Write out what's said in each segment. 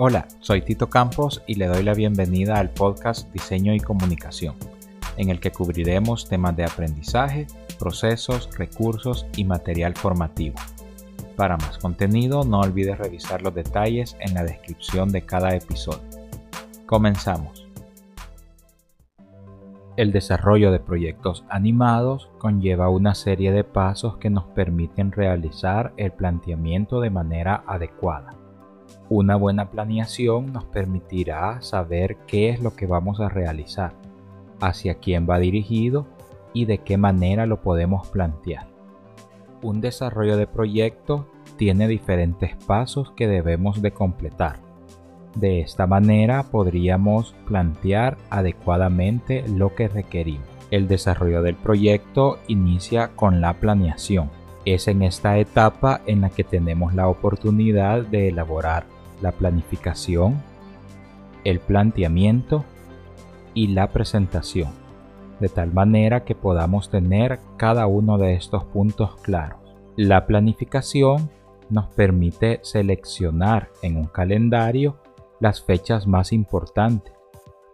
Hola, soy Tito Campos y le doy la bienvenida al podcast Diseño y Comunicación, en el que cubriremos temas de aprendizaje, procesos, recursos y material formativo. Para más contenido no olvides revisar los detalles en la descripción de cada episodio. Comenzamos. El desarrollo de proyectos animados conlleva una serie de pasos que nos permiten realizar el planteamiento de manera adecuada una buena planeación nos permitirá saber qué es lo que vamos a realizar, hacia quién va dirigido y de qué manera lo podemos plantear. Un desarrollo de proyecto tiene diferentes pasos que debemos de completar. De esta manera podríamos plantear adecuadamente lo que requerimos. El desarrollo del proyecto inicia con la planeación. Es en esta etapa en la que tenemos la oportunidad de elaborar la planificación, el planteamiento y la presentación, de tal manera que podamos tener cada uno de estos puntos claros. La planificación nos permite seleccionar en un calendario las fechas más importantes.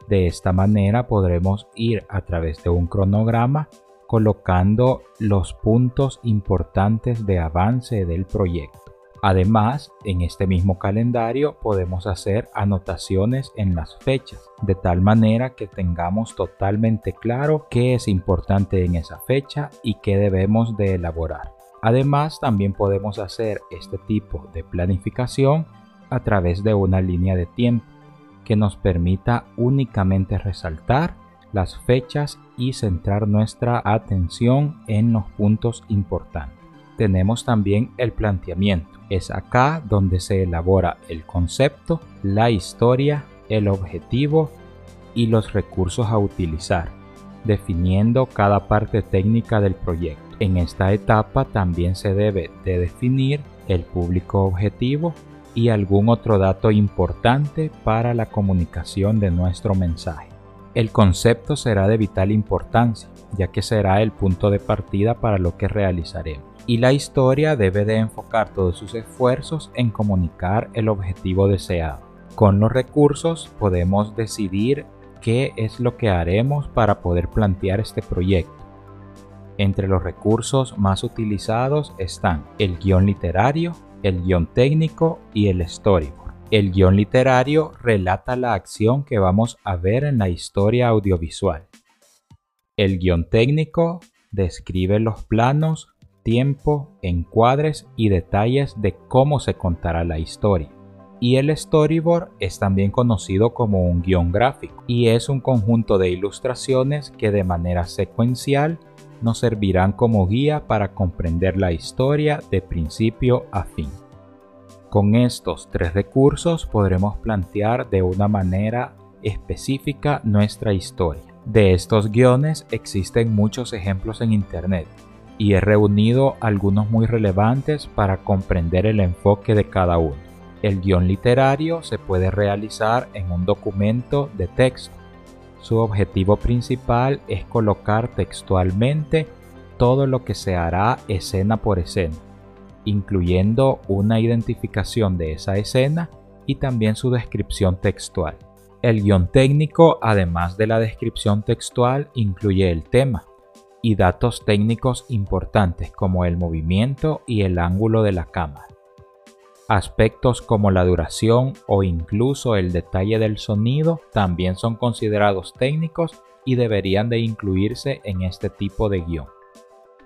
De esta manera podremos ir a través de un cronograma colocando los puntos importantes de avance del proyecto. Además, en este mismo calendario podemos hacer anotaciones en las fechas, de tal manera que tengamos totalmente claro qué es importante en esa fecha y qué debemos de elaborar. Además, también podemos hacer este tipo de planificación a través de una línea de tiempo que nos permita únicamente resaltar las fechas y centrar nuestra atención en los puntos importantes. Tenemos también el planteamiento es acá donde se elabora el concepto, la historia, el objetivo y los recursos a utilizar, definiendo cada parte técnica del proyecto. En esta etapa también se debe de definir el público objetivo y algún otro dato importante para la comunicación de nuestro mensaje. El concepto será de vital importancia, ya que será el punto de partida para lo que realizaremos y la historia debe de enfocar todos sus esfuerzos en comunicar el objetivo deseado. Con los recursos podemos decidir qué es lo que haremos para poder plantear este proyecto. Entre los recursos más utilizados están el guion literario, el guion técnico y el storyboard. El guion literario relata la acción que vamos a ver en la historia audiovisual. El guion técnico describe los planos, tiempo, encuadres y detalles de cómo se contará la historia. Y el storyboard es también conocido como un guion gráfico y es un conjunto de ilustraciones que de manera secuencial nos servirán como guía para comprender la historia de principio a fin. Con estos tres recursos podremos plantear de una manera específica nuestra historia. De estos guiones existen muchos ejemplos en Internet y he reunido algunos muy relevantes para comprender el enfoque de cada uno. El guion literario se puede realizar en un documento de texto. Su objetivo principal es colocar textualmente todo lo que se hará escena por escena, incluyendo una identificación de esa escena y también su descripción textual. El guion técnico, además de la descripción textual, incluye el tema, y datos técnicos importantes como el movimiento y el ángulo de la cámara. Aspectos como la duración o incluso el detalle del sonido también son considerados técnicos y deberían de incluirse en este tipo de guion.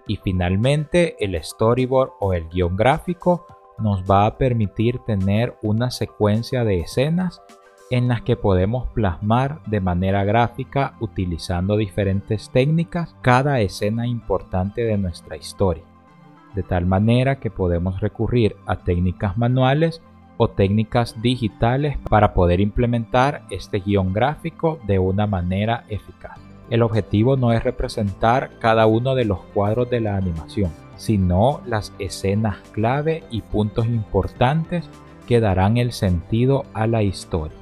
Y finalmente el storyboard o el guion gráfico nos va a permitir tener una secuencia de escenas en las que podemos plasmar de manera gráfica utilizando diferentes técnicas cada escena importante de nuestra historia, de tal manera que podemos recurrir a técnicas manuales o técnicas digitales para poder implementar este guion gráfico de una manera eficaz. El objetivo no es representar cada uno de los cuadros de la animación, sino las escenas clave y puntos importantes que darán el sentido a la historia.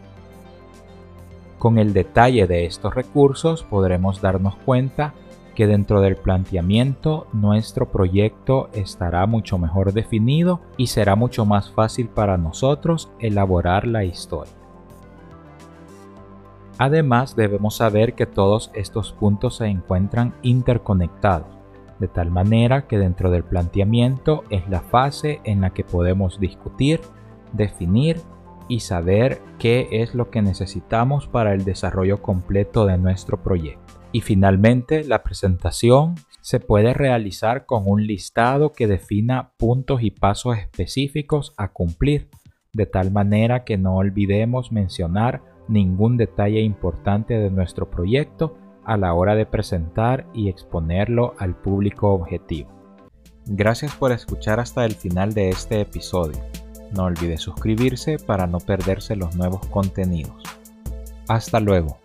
Con el detalle de estos recursos podremos darnos cuenta que dentro del planteamiento nuestro proyecto estará mucho mejor definido y será mucho más fácil para nosotros elaborar la historia. Además debemos saber que todos estos puntos se encuentran interconectados, de tal manera que dentro del planteamiento es la fase en la que podemos discutir, definir y saber qué es lo que necesitamos para el desarrollo completo de nuestro proyecto. Y finalmente, la presentación se puede realizar con un listado que defina puntos y pasos específicos a cumplir, de tal manera que no olvidemos mencionar ningún detalle importante de nuestro proyecto a la hora de presentar y exponerlo al público objetivo. Gracias por escuchar hasta el final de este episodio. No olvide suscribirse para no perderse los nuevos contenidos. Hasta luego.